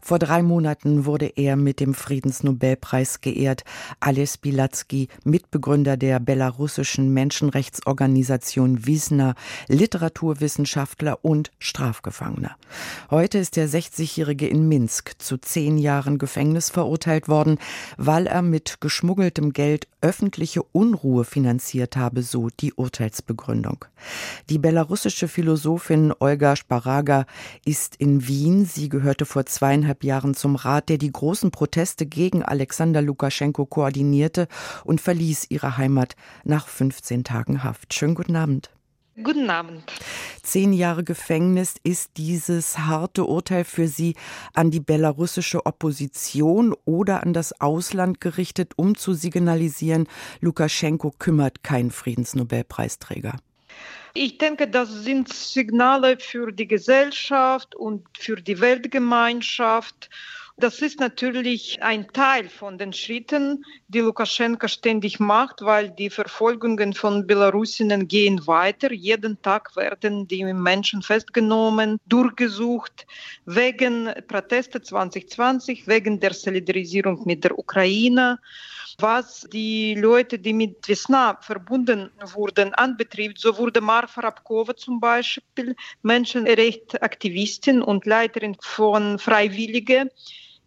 vor drei Monaten wurde er mit dem Friedensnobelpreis geehrt. Ales Bilatsky, Mitbegründer der belarussischen Menschenrechtsorganisation Wiesner, Literaturwissenschaftler und Strafgefangener. Heute ist der 60-Jährige in Minsk zu zehn Jahren Gefängnis verurteilt worden, weil er mit geschmuggeltem Geld öffentliche Unruhe finanziert habe, so die Urteilsbegründung. Die belarussische Philosophin Olga Sparaga ist in Wien. Sie gehörte vor zweieinhalb anderthalb Jahren zum Rat, der die großen Proteste gegen Alexander Lukaschenko koordinierte und verließ ihre Heimat nach 15 Tagen Haft. Schönen guten Abend. Guten Abend. Zehn Jahre Gefängnis ist dieses harte Urteil für Sie an die belarussische Opposition oder an das Ausland gerichtet, um zu signalisieren, Lukaschenko kümmert keinen Friedensnobelpreisträger. Ich denke, das sind Signale für die Gesellschaft und für die Weltgemeinschaft. Das ist natürlich ein Teil von den Schritten, die Lukaschenka ständig macht, weil die Verfolgungen von Belarusinnen gehen weiter. Jeden Tag werden die Menschen festgenommen, durchgesucht, wegen Proteste 2020, wegen der Solidarisierung mit der Ukraine was die Leute, die mit Vesna verbunden wurden, anbetrifft, so wurde Marfa Rabkova zum Beispiel Menschenrechtsaktivistin und Leiterin von Freiwillige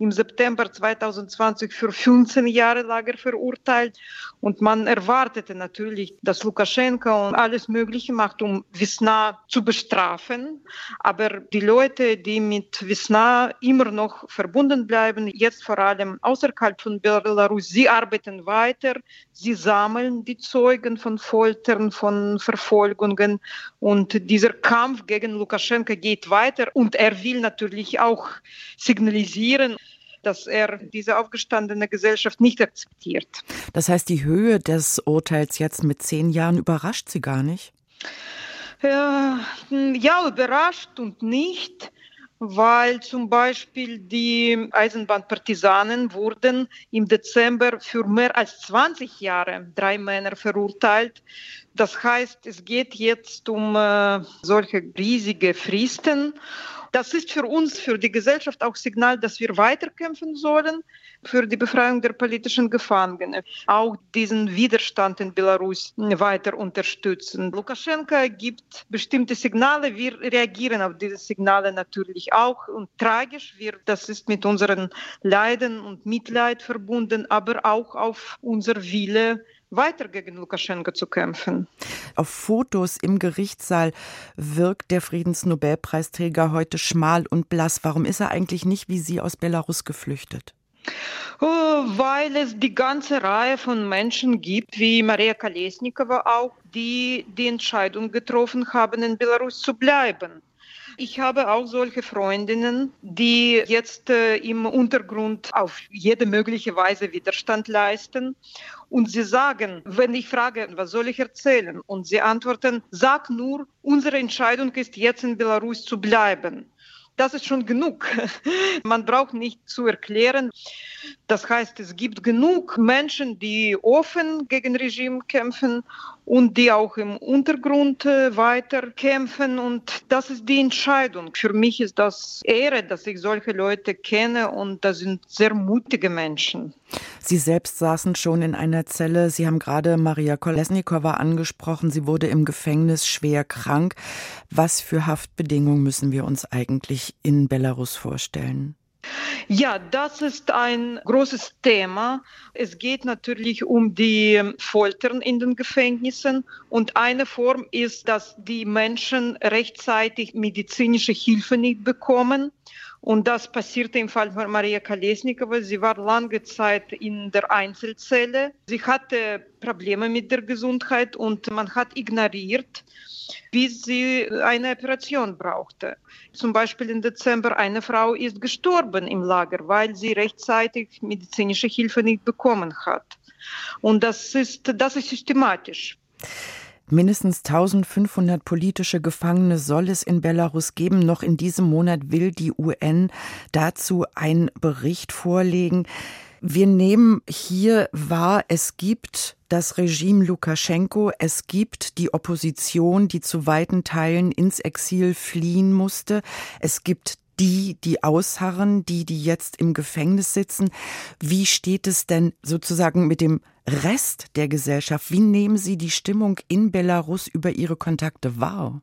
im September 2020 für 15 Jahre Lager verurteilt. Und man erwartete natürlich, dass Lukaschenka alles Mögliche macht, um Wisna zu bestrafen. Aber die Leute, die mit Wisna immer noch verbunden bleiben, jetzt vor allem außerhalb von Belarus, sie arbeiten weiter, sie sammeln die Zeugen von Foltern, von Verfolgungen. Und dieser Kampf gegen Lukaschenka geht weiter. Und er will natürlich auch signalisieren, dass er diese aufgestandene Gesellschaft nicht akzeptiert. Das heißt, die Höhe des Urteils jetzt mit zehn Jahren überrascht Sie gar nicht? Ja, ja überrascht und nicht weil zum Beispiel die Eisenbahnpartisanen wurden im Dezember für mehr als 20 Jahre drei Männer verurteilt. Das heißt, es geht jetzt um äh, solche riesige Fristen das ist für uns, für die Gesellschaft auch Signal, dass wir weiterkämpfen sollen für die Befreiung der politischen Gefangenen, auch diesen Widerstand in Belarus weiter unterstützen. Lukaschenka gibt bestimmte Signale, wir reagieren auf diese Signale natürlich auch. Und tragisch wird, das ist mit unseren Leiden und Mitleid verbunden, aber auch auf unser Wille, weiter gegen Lukaschenko zu kämpfen. Auf Fotos im Gerichtssaal wirkt der Friedensnobelpreisträger heute schmal und blass. Warum ist er eigentlich nicht wie Sie aus Belarus geflüchtet? Oh, weil es die ganze Reihe von Menschen gibt, wie Maria Kolesnikova auch, die die Entscheidung getroffen haben, in Belarus zu bleiben. Ich habe auch solche Freundinnen, die jetzt äh, im Untergrund auf jede mögliche Weise Widerstand leisten. Und sie sagen, wenn ich frage, was soll ich erzählen? Und sie antworten, sag nur, unsere Entscheidung ist jetzt in Belarus zu bleiben. Das ist schon genug. Man braucht nicht zu erklären. Das heißt, es gibt genug Menschen, die offen gegen Regime kämpfen und die auch im Untergrund äh, weiter kämpfen. Und das ist die Entscheidung. Für mich ist das Ehre, dass ich solche Leute kenne und das sind sehr mutige Menschen. Sie selbst saßen schon in einer Zelle. Sie haben gerade Maria Kolesnikova angesprochen. Sie wurde im Gefängnis schwer krank. Was für Haftbedingungen müssen wir uns eigentlich in Belarus vorstellen? Ja, das ist ein großes Thema. Es geht natürlich um die Foltern in den Gefängnissen. Und eine Form ist, dass die Menschen rechtzeitig medizinische Hilfe nicht bekommen. Und das passierte im Fall von Maria Kolesnikova. Sie war lange Zeit in der Einzelzelle. Sie hatte Probleme mit der Gesundheit und man hat ignoriert, bis sie eine Operation brauchte. Zum Beispiel im Dezember eine Frau ist gestorben im Lager, weil sie rechtzeitig medizinische Hilfe nicht bekommen hat. Und das ist, das ist systematisch. Mindestens 1500 politische Gefangene soll es in Belarus geben. Noch in diesem Monat will die UN dazu einen Bericht vorlegen. Wir nehmen hier wahr, es gibt das Regime Lukaschenko, es gibt die Opposition, die zu weiten Teilen ins Exil fliehen musste, es gibt die, die ausharren, die, die jetzt im Gefängnis sitzen. Wie steht es denn sozusagen mit dem Rest der Gesellschaft? Wie nehmen Sie die Stimmung in Belarus über Ihre Kontakte wahr?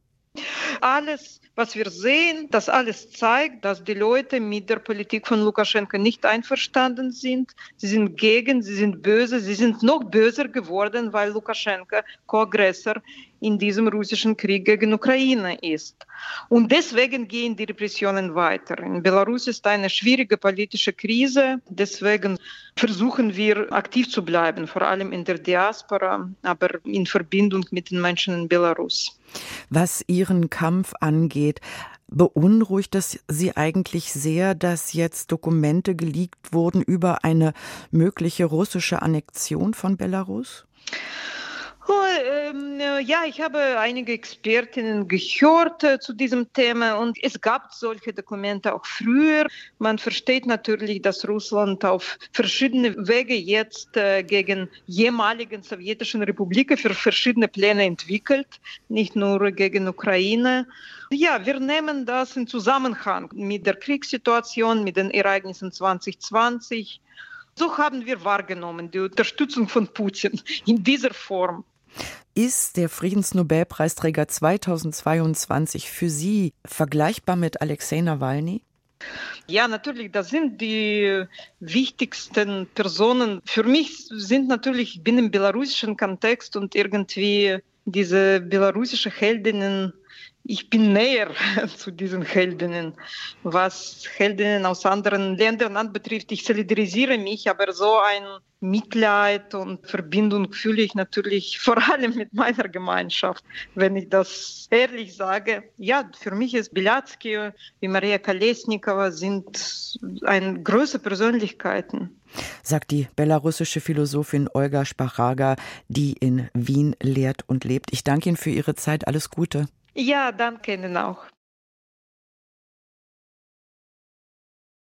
Alles, was wir sehen, das alles zeigt, dass die Leute mit der Politik von Lukaschenko nicht einverstanden sind. Sie sind gegen, sie sind böse, sie sind noch böser geworden, weil Lukaschenko Co-Aggressor in diesem russischen Krieg gegen Ukraine ist. Und deswegen gehen die Repressionen weiter. In Belarus ist eine schwierige politische Krise. Deswegen versuchen wir aktiv zu bleiben, vor allem in der Diaspora, aber in Verbindung mit den Menschen in Belarus. Was Ihren Kampf angeht, beunruhigt es Sie eigentlich sehr, dass jetzt Dokumente geleakt wurden über eine mögliche russische Annexion von Belarus? Ähm, äh, ja, ich habe einige Expertinnen gehört äh, zu diesem Thema und es gab solche Dokumente auch früher. Man versteht natürlich, dass Russland auf verschiedene Wege jetzt äh, gegen ehemaligen sowjetischen Republiken für verschiedene Pläne entwickelt, nicht nur gegen Ukraine. Ja, wir nehmen das in Zusammenhang mit der Kriegssituation, mit den Ereignissen 2020. So haben wir wahrgenommen die Unterstützung von Putin in dieser Form. Ist der Friedensnobelpreisträger 2022 für Sie vergleichbar mit Alexei Nawalny? Ja, natürlich, das sind die wichtigsten Personen. Für mich sind natürlich, ich bin im belarussischen Kontext und irgendwie diese belarussische Heldinnen ich bin näher zu diesen Heldinnen. Was Heldinnen aus anderen Ländern anbetrifft, ich solidarisiere mich, aber so ein Mitleid und Verbindung fühle ich natürlich vor allem mit meiner Gemeinschaft. Wenn ich das ehrlich sage, ja, für mich ist Bilatsky wie Maria Kolesnikova sind eine große Persönlichkeiten sagt die belarussische Philosophin Olga Sparaga, die in Wien lehrt und lebt. Ich danke Ihnen für Ihre Zeit. Alles Gute. Ja, danke Ihnen auch.